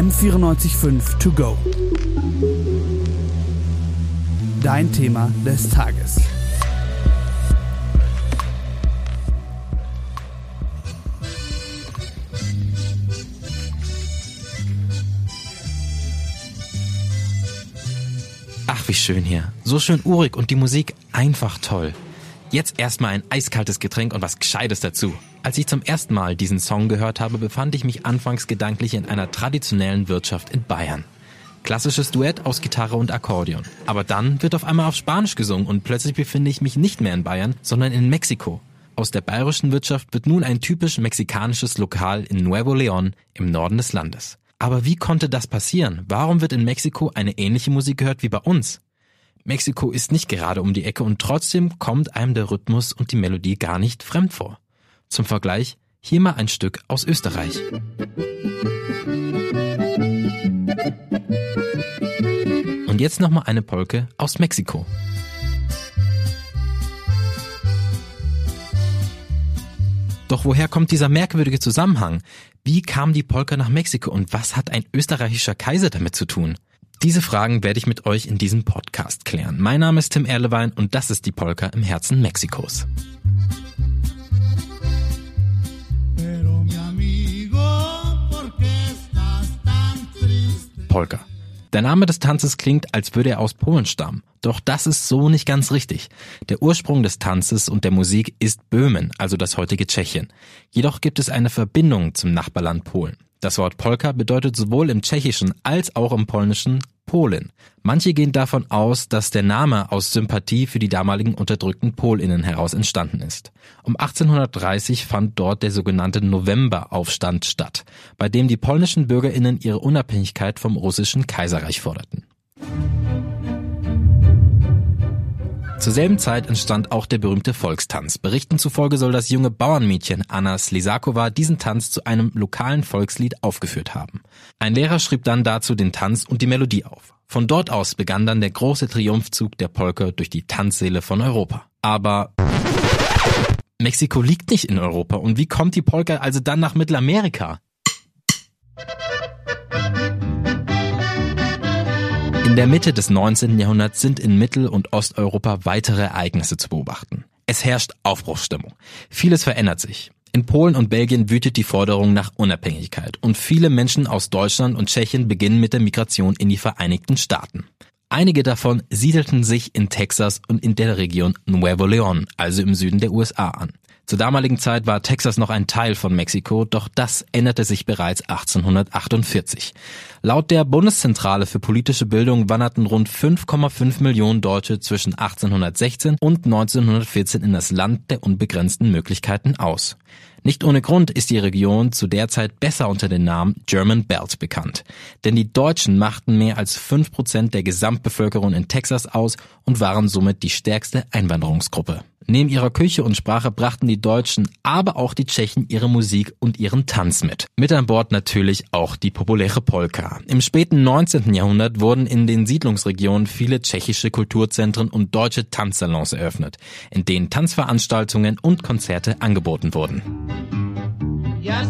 M945 To Go. Dein Thema des Tages. Ach, wie schön hier. So schön urig und die Musik einfach toll. Jetzt erstmal ein eiskaltes Getränk und was Gescheites dazu. Als ich zum ersten Mal diesen Song gehört habe, befand ich mich anfangs gedanklich in einer traditionellen Wirtschaft in Bayern. Klassisches Duett aus Gitarre und Akkordeon. Aber dann wird auf einmal auf Spanisch gesungen und plötzlich befinde ich mich nicht mehr in Bayern, sondern in Mexiko. Aus der bayerischen Wirtschaft wird nun ein typisch mexikanisches Lokal in Nuevo León im Norden des Landes. Aber wie konnte das passieren? Warum wird in Mexiko eine ähnliche Musik gehört wie bei uns? Mexiko ist nicht gerade um die Ecke und trotzdem kommt einem der Rhythmus und die Melodie gar nicht fremd vor. Zum Vergleich, hier mal ein Stück aus Österreich. Und jetzt nochmal eine Polke aus Mexiko. Doch woher kommt dieser merkwürdige Zusammenhang? Wie kam die Polka nach Mexiko und was hat ein österreichischer Kaiser damit zu tun? Diese Fragen werde ich mit euch in diesem Podcast klären. Mein Name ist Tim Erlewein und das ist die Polka im Herzen Mexikos. Polka. Der Name des Tanzes klingt, als würde er aus Polen stammen. Doch das ist so nicht ganz richtig. Der Ursprung des Tanzes und der Musik ist Böhmen, also das heutige Tschechien. Jedoch gibt es eine Verbindung zum Nachbarland Polen. Das Wort Polka bedeutet sowohl im Tschechischen als auch im Polnischen Polin. Manche gehen davon aus, dass der Name aus Sympathie für die damaligen unterdrückten Polinnen heraus entstanden ist. Um 1830 fand dort der sogenannte Novemberaufstand statt, bei dem die polnischen Bürgerinnen ihre Unabhängigkeit vom russischen Kaiserreich forderten. Zur selben Zeit entstand auch der berühmte Volkstanz. Berichten zufolge soll das junge Bauernmädchen Anna Slisakova diesen Tanz zu einem lokalen Volkslied aufgeführt haben. Ein Lehrer schrieb dann dazu den Tanz und die Melodie auf. Von dort aus begann dann der große Triumphzug der Polka durch die Tanzsäle von Europa. Aber Mexiko liegt nicht in Europa und wie kommt die Polka also dann nach Mittelamerika? In der Mitte des 19. Jahrhunderts sind in Mittel- und Osteuropa weitere Ereignisse zu beobachten. Es herrscht Aufbruchsstimmung. Vieles verändert sich. In Polen und Belgien wütet die Forderung nach Unabhängigkeit und viele Menschen aus Deutschland und Tschechien beginnen mit der Migration in die Vereinigten Staaten. Einige davon siedelten sich in Texas und in der Region Nuevo León, also im Süden der USA an. Zur damaligen Zeit war Texas noch ein Teil von Mexiko, doch das änderte sich bereits 1848. Laut der Bundeszentrale für politische Bildung wanderten rund 5,5 Millionen Deutsche zwischen 1816 und 1914 in das Land der unbegrenzten Möglichkeiten aus. Nicht ohne Grund ist die Region zu der Zeit besser unter dem Namen German Belt bekannt. Denn die Deutschen machten mehr als fünf Prozent der Gesamtbevölkerung in Texas aus und waren somit die stärkste Einwanderungsgruppe. Neben ihrer Küche und Sprache brachten die Deutschen, aber auch die Tschechen ihre Musik und ihren Tanz mit. Mit an Bord natürlich auch die populäre Polka. Im späten 19. Jahrhundert wurden in den Siedlungsregionen viele tschechische Kulturzentren und deutsche Tanzsalons eröffnet, in denen Tanzveranstaltungen und Konzerte angeboten wurden. Ya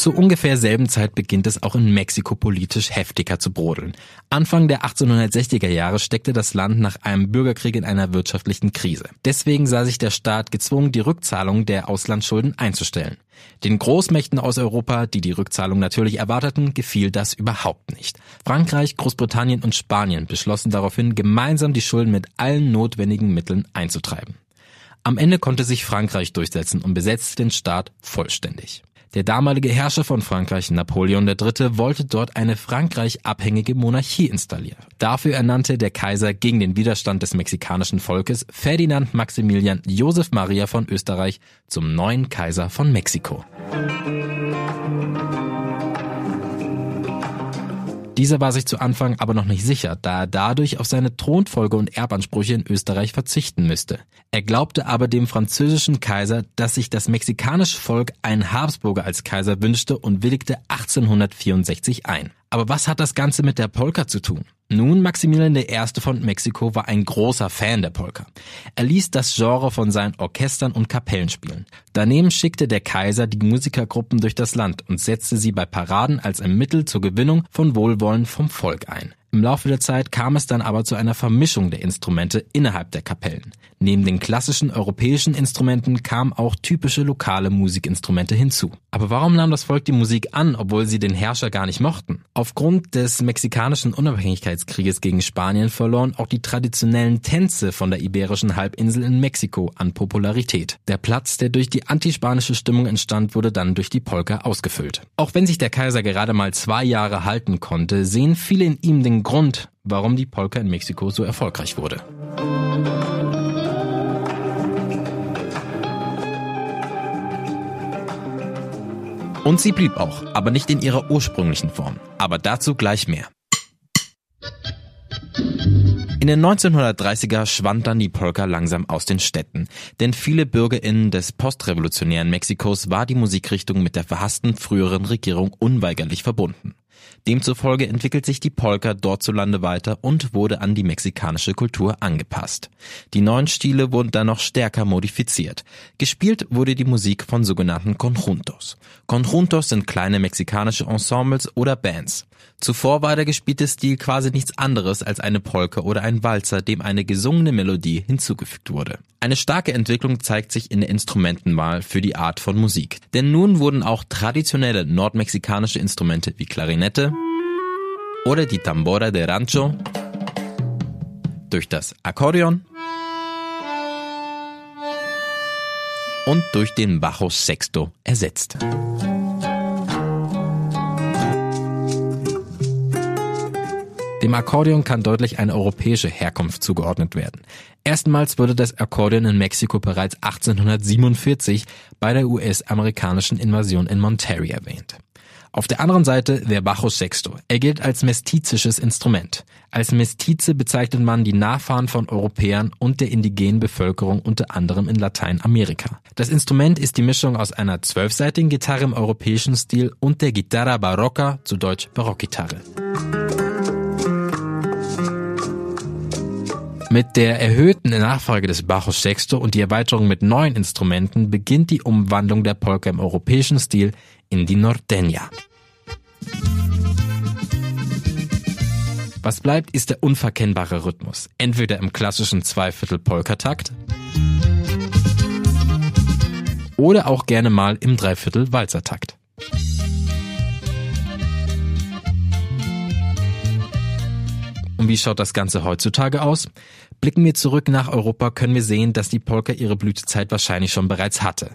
Zu ungefähr selben Zeit beginnt es auch in Mexiko politisch heftiger zu brodeln. Anfang der 1860er Jahre steckte das Land nach einem Bürgerkrieg in einer wirtschaftlichen Krise. Deswegen sah sich der Staat gezwungen, die Rückzahlung der Auslandsschulden einzustellen. Den Großmächten aus Europa, die die Rückzahlung natürlich erwarteten, gefiel das überhaupt nicht. Frankreich, Großbritannien und Spanien beschlossen daraufhin, gemeinsam die Schulden mit allen notwendigen Mitteln einzutreiben. Am Ende konnte sich Frankreich durchsetzen und besetzte den Staat vollständig. Der damalige Herrscher von Frankreich, Napoleon III., wollte dort eine Frankreich-abhängige Monarchie installieren. Dafür ernannte der Kaiser gegen den Widerstand des mexikanischen Volkes Ferdinand Maximilian Josef Maria von Österreich zum neuen Kaiser von Mexiko. Dieser war sich zu Anfang aber noch nicht sicher, da er dadurch auf seine Thronfolge und Erbansprüche in Österreich verzichten müsste. Er glaubte aber dem französischen Kaiser, dass sich das mexikanische Volk einen Habsburger als Kaiser wünschte und willigte 1864 ein. Aber was hat das Ganze mit der Polka zu tun? Nun, Maximilian I. von Mexiko war ein großer Fan der Polka. Er ließ das Genre von seinen Orchestern und Kapellen spielen. Daneben schickte der Kaiser die Musikergruppen durch das Land und setzte sie bei Paraden als ein Mittel zur Gewinnung von Wohlwollen vom Volk ein. Im Laufe der Zeit kam es dann aber zu einer Vermischung der Instrumente innerhalb der Kapellen. Neben den klassischen europäischen Instrumenten kamen auch typische lokale Musikinstrumente hinzu. Aber warum nahm das Volk die Musik an, obwohl sie den Herrscher gar nicht mochten? Aufgrund des mexikanischen Unabhängigkeitskrieges gegen Spanien verloren auch die traditionellen Tänze von der iberischen Halbinsel in Mexiko an Popularität. Der Platz, der durch die antispanische Stimmung entstand, wurde dann durch die Polka ausgefüllt. Auch wenn sich der Kaiser gerade mal zwei Jahre halten konnte, sehen viele in ihm den Grund, warum die Polka in Mexiko so erfolgreich wurde. Und sie blieb auch, aber nicht in ihrer ursprünglichen Form. Aber dazu gleich mehr. In den 1930er schwand dann die Polka langsam aus den Städten, denn viele BürgerInnen des postrevolutionären Mexikos war die Musikrichtung mit der verhassten früheren Regierung unweigerlich verbunden. Demzufolge entwickelt sich die Polka dort zu Lande weiter und wurde an die mexikanische Kultur angepasst. Die neuen Stile wurden dann noch stärker modifiziert. Gespielt wurde die Musik von sogenannten Conjuntos. Conjuntos sind kleine mexikanische Ensembles oder Bands. Zuvor war der gespielte Stil quasi nichts anderes als eine Polka oder ein Walzer, dem eine gesungene Melodie hinzugefügt wurde. Eine starke Entwicklung zeigt sich in der Instrumentenwahl für die Art von Musik. Denn nun wurden auch traditionelle nordmexikanische Instrumente wie Klarinette oder die Tambora de Rancho durch das Akkordeon und durch den Bajo Sexto ersetzt. Dem Akkordeon kann deutlich eine europäische Herkunft zugeordnet werden. Erstmals wurde das Akkordeon in Mexiko bereits 1847 bei der US-amerikanischen Invasion in Monterrey erwähnt. Auf der anderen Seite der Bajo Sexto. Er gilt als mestizisches Instrument. Als Mestize bezeichnet man die Nachfahren von Europäern und der indigenen Bevölkerung unter anderem in Lateinamerika. Das Instrument ist die Mischung aus einer zwölfseitigen Gitarre im europäischen Stil und der Guitarra Barocca, zu Deutsch Barockgitarre. Mit der erhöhten Nachfrage des Bacchus Sexto und die Erweiterung mit neuen Instrumenten beginnt die Umwandlung der Polka im europäischen Stil in die Norteña. Was bleibt, ist der unverkennbare Rhythmus. Entweder im klassischen Zweiviertel-Polka-Takt oder auch gerne mal im Dreiviertel-Walzertakt. Und wie schaut das Ganze heutzutage aus? Blicken wir zurück nach Europa, können wir sehen, dass die Polka ihre Blütezeit wahrscheinlich schon bereits hatte.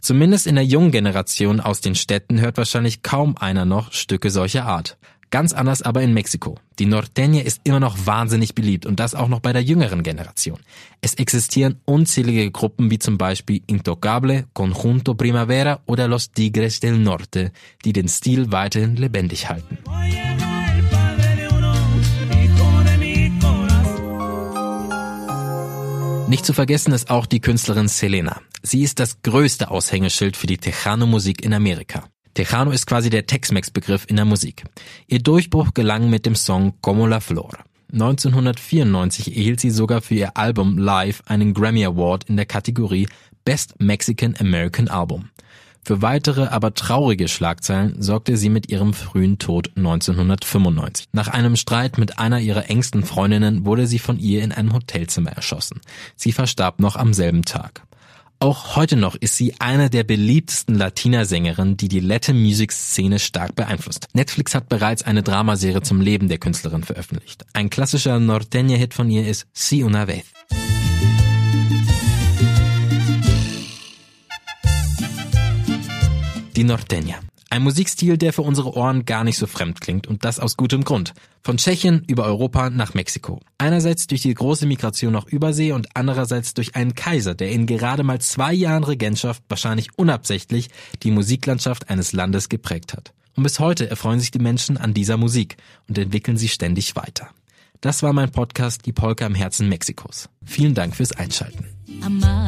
Zumindest in der jungen Generation aus den Städten hört wahrscheinlich kaum einer noch Stücke solcher Art. Ganz anders aber in Mexiko. Die Norteña ist immer noch wahnsinnig beliebt und das auch noch bei der jüngeren Generation. Es existieren unzählige Gruppen wie zum Beispiel Intocable, Conjunto Primavera oder Los Tigres del Norte, die den Stil weiterhin lebendig halten. Nicht zu vergessen ist auch die Künstlerin Selena. Sie ist das größte Aushängeschild für die Tejano-Musik in Amerika. Tejano ist quasi der Tex-Mex-Begriff in der Musik. Ihr Durchbruch gelang mit dem Song Como la Flor. 1994 erhielt sie sogar für ihr Album Live einen Grammy Award in der Kategorie Best Mexican American Album. Für weitere, aber traurige Schlagzeilen sorgte sie mit ihrem frühen Tod 1995. Nach einem Streit mit einer ihrer engsten Freundinnen wurde sie von ihr in einem Hotelzimmer erschossen. Sie verstarb noch am selben Tag. Auch heute noch ist sie eine der beliebtesten Latina-Sängerinnen, die die Latin Music Szene stark beeinflusst. Netflix hat bereits eine Dramaserie zum Leben der Künstlerin veröffentlicht. Ein klassischer Norteña-Hit von ihr ist Si una vez. Die Norteña. Ein Musikstil, der für unsere Ohren gar nicht so fremd klingt und das aus gutem Grund. Von Tschechien über Europa nach Mexiko. Einerseits durch die große Migration nach Übersee und andererseits durch einen Kaiser, der in gerade mal zwei Jahren Regentschaft wahrscheinlich unabsichtlich die Musiklandschaft eines Landes geprägt hat. Und bis heute erfreuen sich die Menschen an dieser Musik und entwickeln sie ständig weiter. Das war mein Podcast Die Polka im Herzen Mexikos. Vielen Dank fürs Einschalten. Amar.